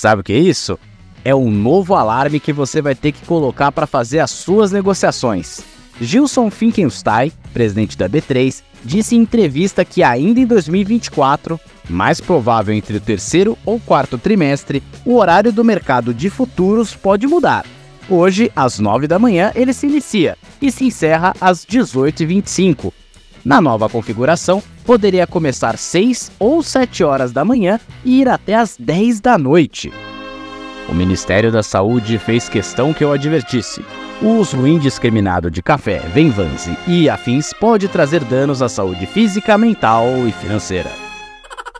Sabe o que é isso? É um novo alarme que você vai ter que colocar para fazer as suas negociações. Gilson Finkenstein, presidente da B3, disse em entrevista que ainda em 2024, mais provável entre o terceiro ou quarto trimestre, o horário do mercado de futuros pode mudar. Hoje, às 9 da manhã, ele se inicia e se encerra às 18h25. Na nova configuração, poderia começar 6 ou 7 horas da manhã e ir até às 10 da noite. O Ministério da Saúde fez questão que eu advertisse. O uso indiscriminado de café, Venvanse e afins pode trazer danos à saúde física, mental e financeira.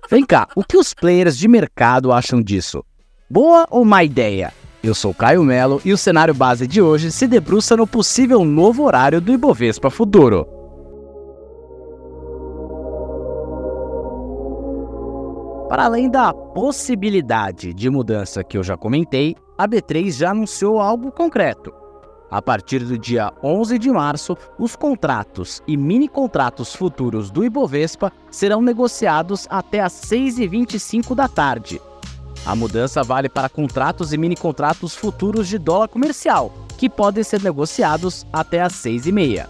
Vem cá, o que os players de mercado acham disso? Boa ou má ideia? Eu sou Caio Melo e o cenário base de hoje se debruça no possível novo horário do Ibovespa Futuro. Para além da possibilidade de mudança que eu já comentei, a B3 já anunciou algo concreto. A partir do dia 11 de março, os contratos e mini contratos futuros do Ibovespa serão negociados até às 6h25 da tarde. A mudança vale para contratos e mini contratos futuros de dólar comercial, que podem ser negociados até às 6h30.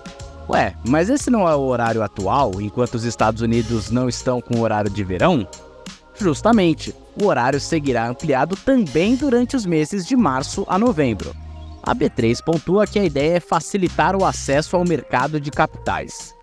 Ué, mas esse não é o horário atual, enquanto os Estados Unidos não estão com o horário de verão? Justamente, o horário seguirá ampliado também durante os meses de março a novembro. A B3 pontua que a ideia é facilitar o acesso ao mercado de capitais.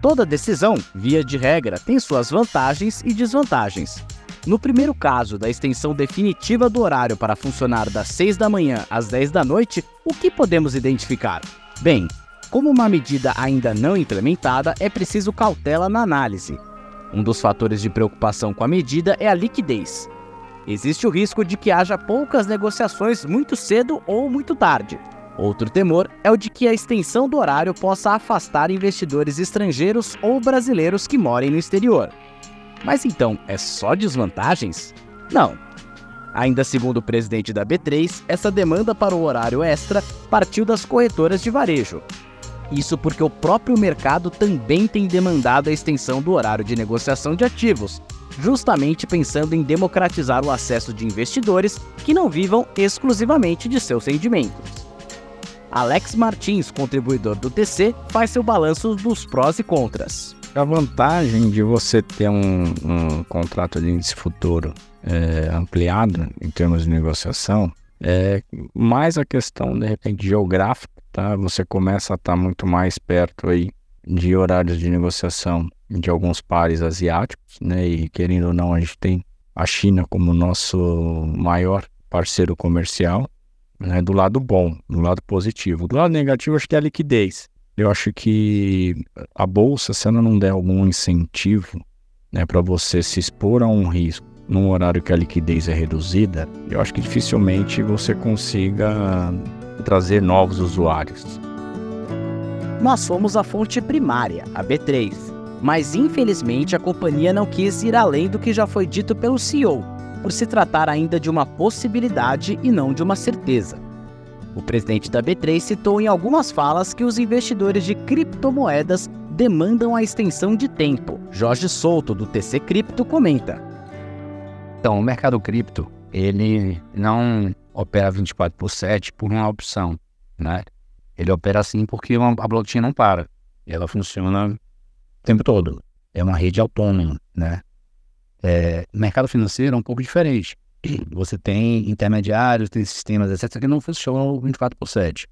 Toda decisão, via de regra, tem suas vantagens e desvantagens. No primeiro caso da extensão definitiva do horário para funcionar das 6 da manhã às 10 da noite, o que podemos identificar? Bem, como uma medida ainda não implementada, é preciso cautela na análise, um dos fatores de preocupação com a medida é a liquidez. Existe o risco de que haja poucas negociações muito cedo ou muito tarde. Outro temor é o de que a extensão do horário possa afastar investidores estrangeiros ou brasileiros que morem no exterior. Mas então, é só desvantagens? Não. Ainda segundo o presidente da B3, essa demanda para o horário extra partiu das corretoras de varejo, isso porque o próprio mercado também tem demandado a extensão do horário de negociação de ativos, justamente pensando em democratizar o acesso de investidores que não vivam exclusivamente de seus rendimentos. Alex Martins, contribuidor do TC, faz seu balanço dos prós e contras. A vantagem de você ter um, um contrato de índice futuro é, ampliado em termos de negociação é mais a questão, de repente, geográfica tá? Você começa a estar tá muito mais perto aí de horários de negociação de alguns pares asiáticos, né? E querendo ou não, a gente tem a China como nosso maior parceiro comercial, né? Do lado bom, do lado positivo. Do lado negativo, acho que é a liquidez. Eu acho que a bolsa, se ela não der algum incentivo, né, para você se expor a um risco num horário que a liquidez é reduzida, eu acho que dificilmente você consiga trazer novos usuários. Nós fomos a fonte primária, a B3, mas infelizmente a companhia não quis ir além do que já foi dito pelo CEO, por se tratar ainda de uma possibilidade e não de uma certeza. O presidente da B3 citou em algumas falas que os investidores de criptomoedas demandam a extensão de tempo. Jorge Souto, do TC Cripto, comenta. Então, o mercado cripto, ele não opera 24 por 7 por uma opção, né? Ele opera assim porque uma, a blockchain não para. Ela funciona o tempo todo. É uma rede autônoma, né? É, mercado financeiro é um pouco diferente. Você tem intermediários, tem sistemas, etc., que não funcionam 24 por 7.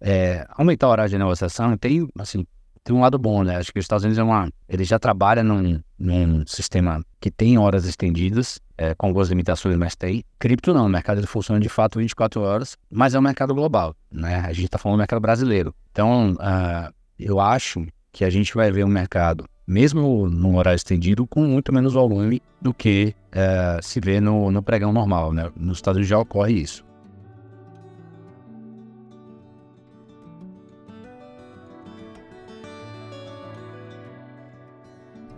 É, aumentar a hora de negociação tem, assim, tem um lado bom, né? Acho que os Estados Unidos é uma. Ele já trabalha num, num sistema que tem horas estendidas, é, com algumas limitações, mas tem. Cripto não, o mercado ele funciona de fato 24 horas, mas é um mercado global, né? A gente está falando do mercado brasileiro. Então, uh, eu acho que a gente vai ver um mercado, mesmo num horário estendido, com muito menos volume do que uh, se vê no, no pregão normal, né? Nos Estados Unidos já ocorre isso.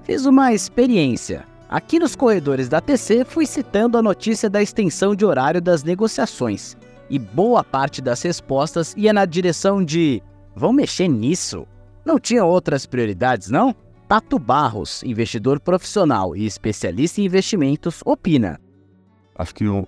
Fiz uma experiência. Aqui nos corredores da TC fui citando a notícia da extensão de horário das negociações. E boa parte das respostas ia na direção de: vão mexer nisso? Não tinha outras prioridades, não? Tato Barros, investidor profissional e especialista em investimentos, opina. Acho que um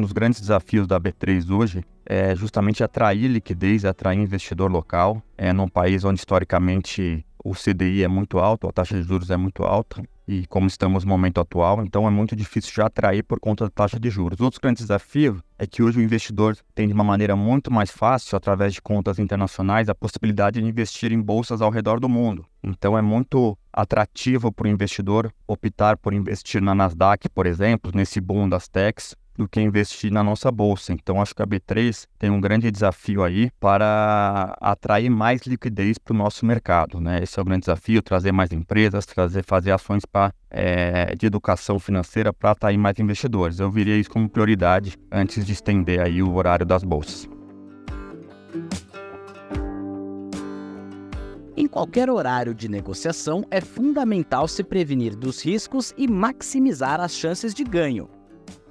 dos grandes desafios da B3 hoje é justamente atrair liquidez, atrair investidor local, é num país onde historicamente o CDI é muito alto, a taxa de juros é muito alta, e como estamos no momento atual, então é muito difícil já atrair por conta da taxa de juros. Outro grande desafio é que hoje o investidor tem de uma maneira muito mais fácil, através de contas internacionais, a possibilidade de investir em bolsas ao redor do mundo. Então é muito atrativo para o investidor optar por investir na Nasdaq, por exemplo, nesse boom das techs, do que investir na nossa bolsa. Então, acho que a B3 tem um grande desafio aí para atrair mais liquidez para o nosso mercado. Né? Esse é o grande desafio: trazer mais empresas, trazer, fazer ações pra, é, de educação financeira para atrair mais investidores. Eu viria isso como prioridade antes de estender aí o horário das bolsas. Em qualquer horário de negociação, é fundamental se prevenir dos riscos e maximizar as chances de ganho.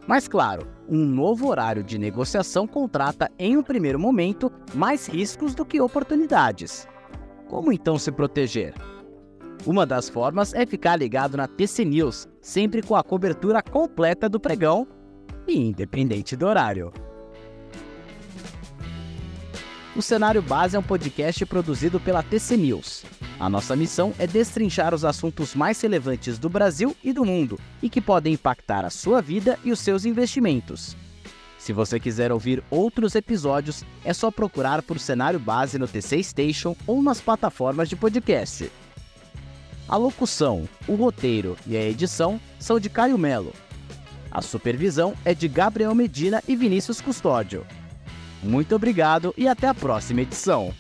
Mas claro, um novo horário de negociação contrata, em um primeiro momento, mais riscos do que oportunidades. Como então se proteger? Uma das formas é ficar ligado na TC News, sempre com a cobertura completa do pregão e independente do horário. O Cenário Base é um podcast produzido pela TC News. A nossa missão é destrinchar os assuntos mais relevantes do Brasil e do mundo e que podem impactar a sua vida e os seus investimentos. Se você quiser ouvir outros episódios, é só procurar por Cenário Base no TC Station ou nas plataformas de podcast. A locução, o roteiro e a edição são de Caio Melo. A supervisão é de Gabriel Medina e Vinícius Custódio. Muito obrigado e até a próxima edição.